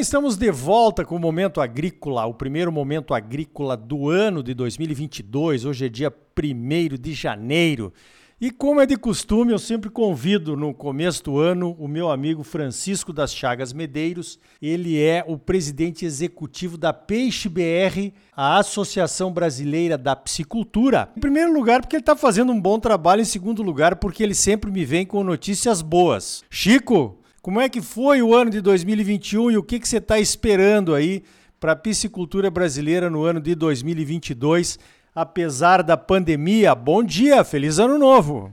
bem, estamos de volta com o Momento Agrícola, o primeiro Momento Agrícola do ano de 2022. Hoje é dia 1 de janeiro. E como é de costume, eu sempre convido no começo do ano o meu amigo Francisco das Chagas Medeiros. Ele é o presidente executivo da Peixe BR, a Associação Brasileira da Piscicultura. Em primeiro lugar, porque ele está fazendo um bom trabalho. Em segundo lugar, porque ele sempre me vem com notícias boas. Chico, como é que foi o ano de 2021 e o que, que você está esperando aí para a piscicultura brasileira no ano de 2022? apesar da pandemia. Bom dia, feliz ano novo.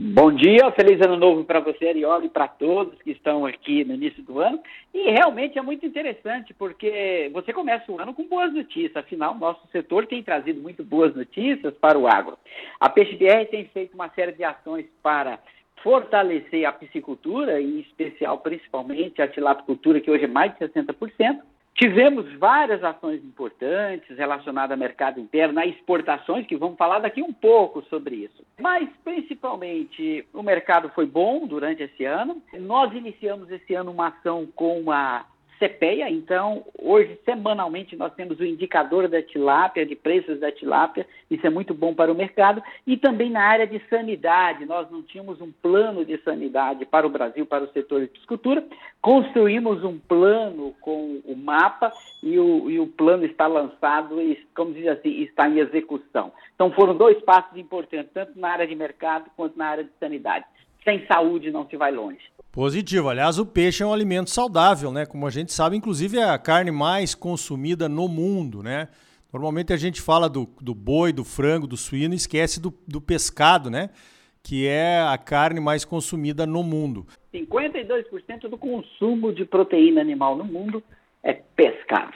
Bom dia, feliz ano novo para você, Arioli, e para todos que estão aqui no início do ano. E realmente é muito interessante, porque você começa o ano com boas notícias, afinal, nosso setor tem trazido muito boas notícias para o agro. A PeixeBR tem feito uma série de ações para fortalecer a piscicultura, em especial, principalmente, a tilapicultura, que hoje é mais de 60%. Tivemos várias ações importantes relacionadas ao mercado interno, a exportações, que vamos falar daqui um pouco sobre isso. Mas, principalmente, o mercado foi bom durante esse ano. Nós iniciamos esse ano uma ação com a CPEA, então, hoje, semanalmente, nós temos o indicador da tilápia, de preços da tilápia, isso é muito bom para o mercado, e também na área de sanidade, nós não tínhamos um plano de sanidade para o Brasil, para o setor de piscicultura, construímos um plano com o mapa, e o, e o plano está lançado, e, como diz assim, está em execução. Então, foram dois passos importantes, tanto na área de mercado quanto na área de sanidade. Sem saúde não se vai longe. Positivo. Aliás, o peixe é um alimento saudável, né? Como a gente sabe, inclusive é a carne mais consumida no mundo, né? Normalmente a gente fala do, do boi, do frango, do suíno e esquece do, do pescado, né? Que é a carne mais consumida no mundo. 52% do consumo de proteína animal no mundo é pescado.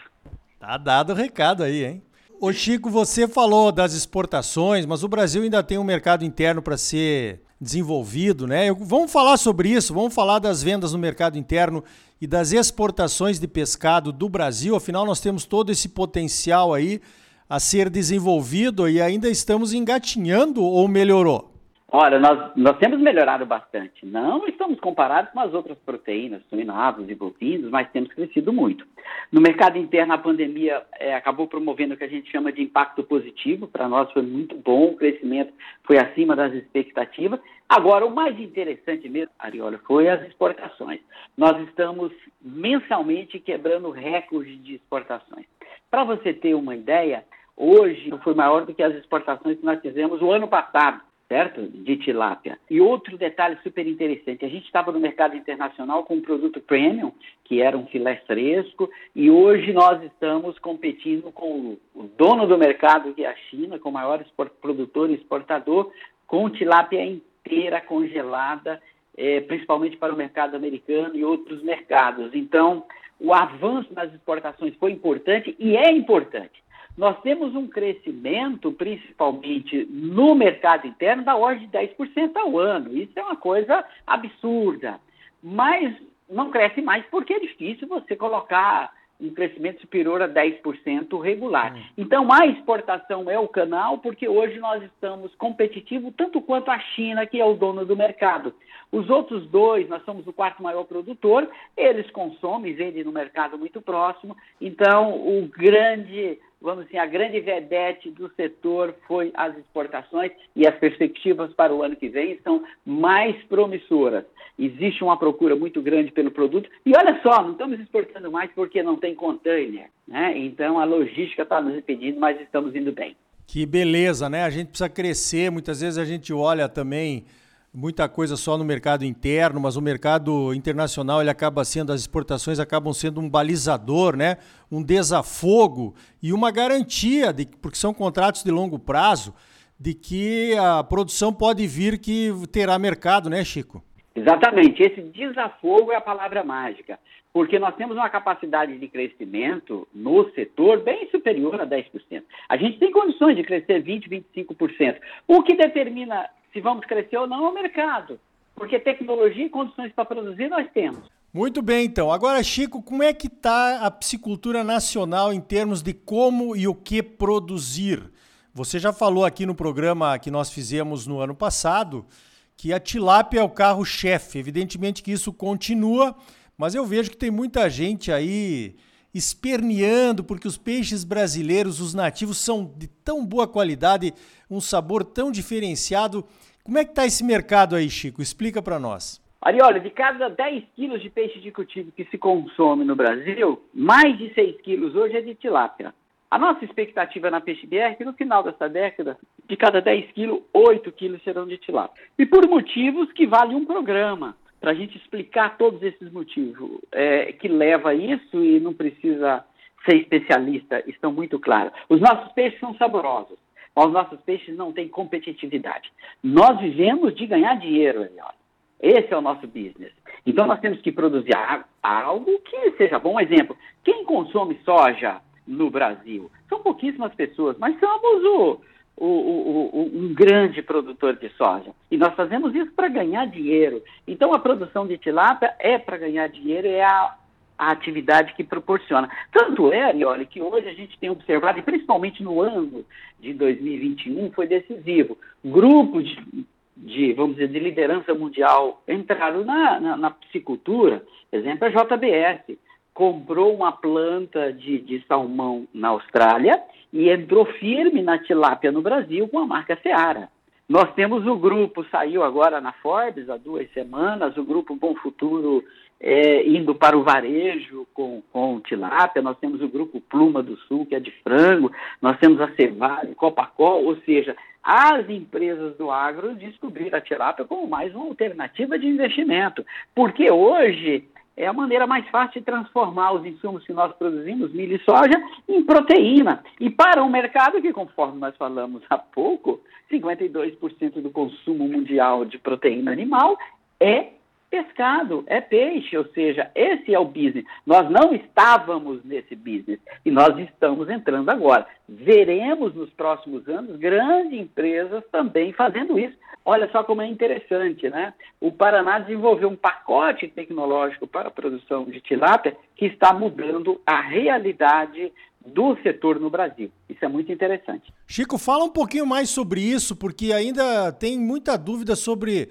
Tá dado o recado aí, hein? Ô Chico, você falou das exportações, mas o Brasil ainda tem um mercado interno para ser desenvolvido, né? Eu, vamos falar sobre isso, vamos falar das vendas no mercado interno e das exportações de pescado do Brasil. Afinal, nós temos todo esse potencial aí a ser desenvolvido e ainda estamos engatinhando ou melhorou? Olha, nós, nós temos melhorado bastante. Não estamos comparados com as outras proteínas, suínos e bovinos, mas temos crescido muito. No mercado interno, a pandemia é, acabou promovendo o que a gente chama de impacto positivo. Para nós foi muito bom, o crescimento foi acima das expectativas. Agora, o mais interessante mesmo, Ariola, foi as exportações. Nós estamos mensalmente quebrando recordes de exportações. Para você ter uma ideia, hoje foi maior do que as exportações que nós fizemos o ano passado certo? De tilápia. E outro detalhe super interessante, a gente estava no mercado internacional com um produto premium, que era um filé fresco, e hoje nós estamos competindo com o dono do mercado, que é a China, com o maior produtor e exportador, com tilápia inteira congelada, é, principalmente para o mercado americano e outros mercados. Então, o avanço nas exportações foi importante e é importante nós temos um crescimento, principalmente no mercado interno, da ordem de 10% ao ano. Isso é uma coisa absurda. Mas não cresce mais porque é difícil você colocar um crescimento superior a 10% regular. Hum. Então, a exportação é o canal, porque hoje nós estamos competitivos tanto quanto a China, que é o dono do mercado. Os outros dois, nós somos o quarto maior produtor, eles consomem, vendem no mercado muito próximo. Então, o grande vamos dizer, a grande vedete do setor foi as exportações e as perspectivas para o ano que vem são mais promissoras. Existe uma procura muito grande pelo produto e olha só, não estamos exportando mais porque não tem container, né? Então a logística está nos impedindo, mas estamos indo bem. Que beleza, né? A gente precisa crescer. Muitas vezes a gente olha também muita coisa só no mercado interno, mas o mercado internacional ele acaba sendo, as exportações acabam sendo um balizador, né? um desafogo e uma garantia, de, porque são contratos de longo prazo, de que a produção pode vir que terá mercado, né, Chico? Exatamente. Esse desafogo é a palavra mágica, porque nós temos uma capacidade de crescimento no setor bem superior a 10%. A gente tem condições de crescer 20%, 25%. O que determina se vamos crescer ou não é o mercado, porque tecnologia e condições para produzir nós temos. Muito bem, então. Agora, Chico, como é que está a piscicultura nacional em termos de como e o que produzir? Você já falou aqui no programa que nós fizemos no ano passado que a tilápia é o carro-chefe. Evidentemente que isso continua, Mas eu vejo que tem muita gente aí esperneando porque os peixes brasileiros, os nativos, são de tão boa qualidade, um sabor tão diferenciado. Como é que está esse mercado aí, Chico? Explica para nós. Arioli, de cada 10 quilos de peixe de cultivo que se consome no Brasil, mais de 6 quilos hoje é de tilápia. A nossa expectativa na Peixe BR é que no final dessa década, de cada 10 quilos, 8 quilos serão de tilápia. E por motivos que vale um programa para a gente explicar todos esses motivos é, que leva a isso e não precisa ser especialista, estão muito claros. Os nossos peixes são saborosos, mas os nossos peixes não têm competitividade. Nós vivemos de ganhar dinheiro, Eliot. Esse é o nosso business. Então nós temos que produzir algo que seja bom. Exemplo, quem consome soja no Brasil? São pouquíssimas pessoas, mas somos o, o, o, um grande produtor de soja. E nós fazemos isso para ganhar dinheiro. Então, a produção de tilápia é para ganhar dinheiro, é a, a, atividade que proporciona. Tanto é, Arioli, que hoje a gente tem observado, e principalmente no ano de 2021, foi decisivo. Grupos de, de vamos dizer, de liderança mundial entraram na, na, na piscicultura, exemplo, a JBS comprou uma planta de, de salmão na Austrália e entrou firme na tilápia no Brasil com a marca Seara. Nós temos o grupo, saiu agora na Forbes há duas semanas, o grupo Bom Futuro é, indo para o varejo com, com tilápia, nós temos o grupo Pluma do Sul, que é de frango, nós temos a Cevale, Copacol, ou seja, as empresas do agro descobriram a tilápia como mais uma alternativa de investimento, porque hoje é a maneira mais fácil de transformar os insumos que nós produzimos, milho e soja, em proteína. E para um mercado que, conforme nós falamos há pouco, 52% do consumo mundial de proteína animal é pescado, é peixe, ou seja, esse é o business. Nós não estávamos nesse business e nós estamos entrando agora. Veremos nos próximos anos grandes empresas também fazendo isso. Olha só como é interessante, né? O Paraná desenvolveu um pacote tecnológico para a produção de tilápia que está mudando a realidade do setor no Brasil. Isso é muito interessante. Chico, fala um pouquinho mais sobre isso, porque ainda tem muita dúvida sobre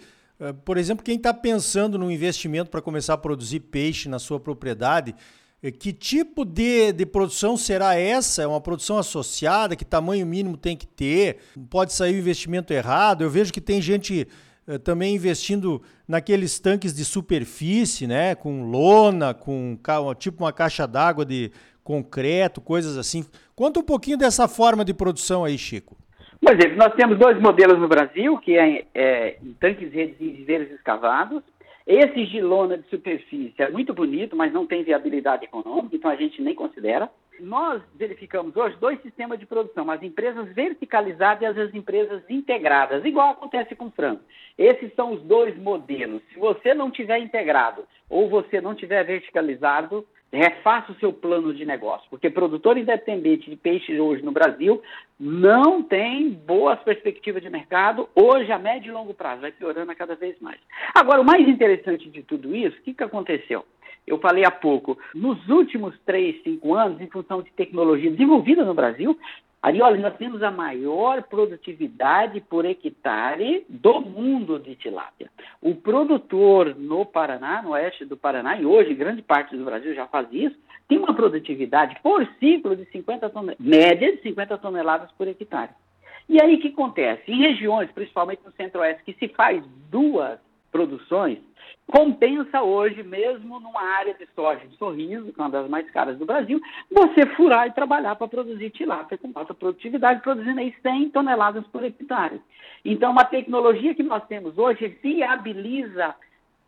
por exemplo, quem está pensando no investimento para começar a produzir peixe na sua propriedade, eh, que tipo de, de produção será essa? É uma produção associada? Que tamanho mínimo tem que ter? Pode sair o investimento errado? Eu vejo que tem gente eh, também investindo naqueles tanques de superfície, né? Com lona, com tipo uma caixa d'água de concreto, coisas assim. Conta um pouquinho dessa forma de produção aí, Chico. Por exemplo, nós temos dois modelos no Brasil, que é, é em tanques redes escavados. Esse de lona de superfície é muito bonito, mas não tem viabilidade econômica, então a gente nem considera. Nós verificamos hoje dois sistemas de produção, as empresas verticalizadas e as empresas integradas, igual acontece com o frango. Esses são os dois modelos. Se você não tiver integrado ou você não tiver verticalizado, refaça o seu plano de negócio, porque produtor independente de peixe hoje no Brasil não tem boas perspectivas de mercado, hoje a médio e longo prazo, vai piorando cada vez mais. Agora, o mais interessante de tudo isso, o que, que aconteceu? Eu falei há pouco, nos últimos três, cinco anos, em função de tecnologia desenvolvida no Brasil, Ali, olha, nós temos a maior produtividade por hectare do mundo de tilápia. O produtor no Paraná, no oeste do Paraná, e hoje grande parte do Brasil já faz isso, tem uma produtividade por ciclo de 50 toneladas, média de 50 toneladas por hectare. E aí o que acontece? Em regiões, principalmente no centro-oeste, que se faz duas produções, compensa hoje, mesmo numa área de soja de sorriso, que é uma das mais caras do Brasil, você furar e trabalhar para produzir tilápia com alta produtividade, produzindo aí 100 toneladas por hectare. Então, uma tecnologia que nós temos hoje viabiliza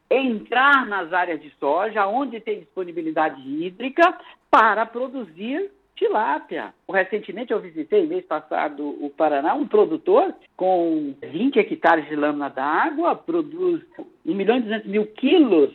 entrar nas áreas de soja, onde tem disponibilidade hídrica, para produzir tilápia. Recentemente eu visitei, mês passado, o Paraná, um produtor com 20 hectares de lâmina d'água, produz 1 milhão e 200 mil quilos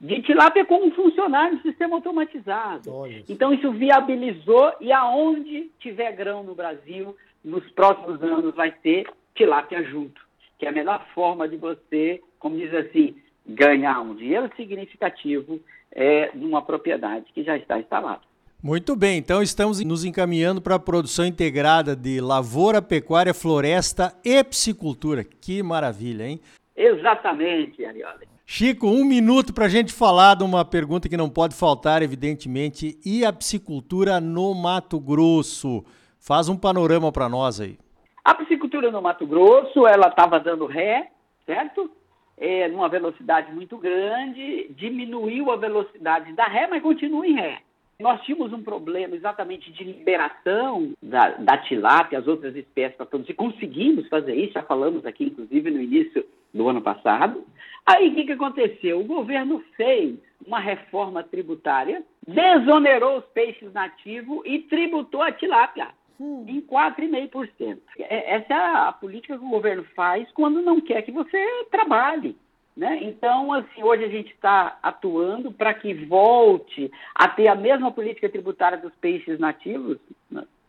de tilápia como funcionário do sistema automatizado. Olha. Então isso viabilizou e aonde tiver grão no Brasil, nos próximos anos vai ter tilápia junto, que é a melhor forma de você, como diz assim, ganhar um dinheiro significativo é, numa propriedade que já está instalada. Muito bem, então estamos nos encaminhando para a produção integrada de lavoura, pecuária, floresta e piscicultura. Que maravilha, hein? Exatamente, Ariane. Chico, um minuto para a gente falar de uma pergunta que não pode faltar, evidentemente. E a piscicultura no Mato Grosso? Faz um panorama para nós aí. A piscicultura no Mato Grosso, ela estava dando ré, certo? É, numa velocidade muito grande, diminuiu a velocidade da ré, mas continua em ré. Nós tínhamos um problema exatamente de liberação da, da tilápia e as outras espécies para produzir. Conseguimos fazer isso, já falamos aqui, inclusive, no início do ano passado. Aí o que, que aconteceu? O governo fez uma reforma tributária, desonerou os peixes nativos e tributou a tilápia hum. em 4,5%. É, essa é a política que o governo faz quando não quer que você trabalhe. Né? Então, assim, hoje a gente está atuando para que volte a ter a mesma política tributária dos peixes nativos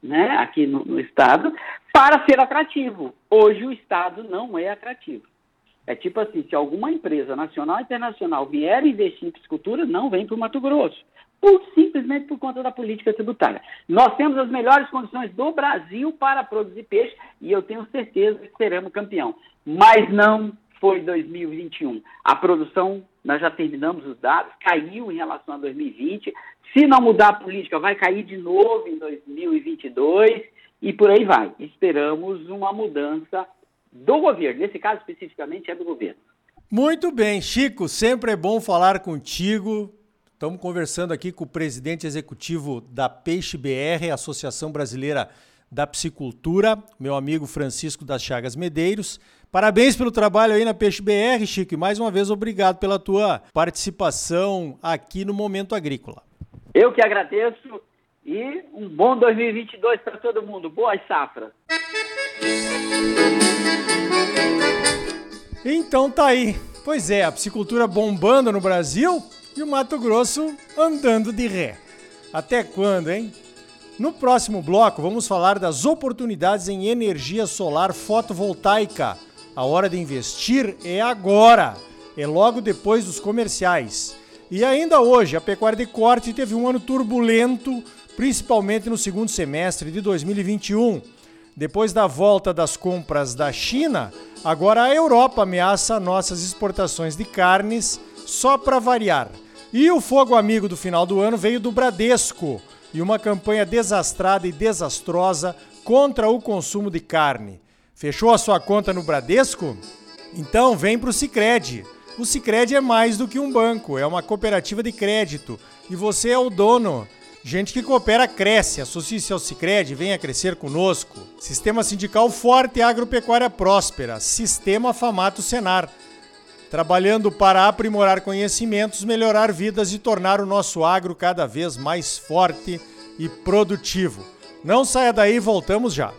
né, aqui no, no Estado, para ser atrativo. Hoje o Estado não é atrativo. É tipo assim, se alguma empresa nacional ou internacional vier investir em piscicultura, não vem para o Mato Grosso. Por, simplesmente por conta da política tributária. Nós temos as melhores condições do Brasil para produzir peixe e eu tenho certeza que seremos campeão. Mas não foi 2021. A produção, nós já terminamos os dados, caiu em relação a 2020. Se não mudar a política, vai cair de novo em 2022 e por aí vai. Esperamos uma mudança do governo. Nesse caso, especificamente, é do governo. Muito bem, Chico, sempre é bom falar contigo. Estamos conversando aqui com o presidente executivo da Peixe BR, Associação Brasileira da Psicultura, meu amigo Francisco das Chagas Medeiros. Parabéns pelo trabalho aí na Peixe BR, Chico, e mais uma vez obrigado pela tua participação aqui no Momento Agrícola. Eu que agradeço e um bom 2022 para todo mundo. Boas safras. Então tá aí. Pois é, a piscicultura bombando no Brasil e o Mato Grosso andando de ré. Até quando, hein? No próximo bloco, vamos falar das oportunidades em energia solar fotovoltaica a hora de investir é agora, é logo depois dos comerciais. E ainda hoje, a pecuária de corte teve um ano turbulento, principalmente no segundo semestre de 2021. Depois da volta das compras da China, agora a Europa ameaça nossas exportações de carnes, só para variar. E o fogo amigo do final do ano veio do Bradesco e uma campanha desastrada e desastrosa contra o consumo de carne. Fechou a sua conta no Bradesco? Então vem para o Sicredi. O Sicredi é mais do que um banco, é uma cooperativa de crédito e você é o dono. Gente que coopera cresce. Associe-se ao Sicredi, venha crescer conosco. Sistema sindical forte e agropecuária próspera. Sistema Famato Senar. Trabalhando para aprimorar conhecimentos, melhorar vidas e tornar o nosso agro cada vez mais forte e produtivo. Não saia daí, voltamos já.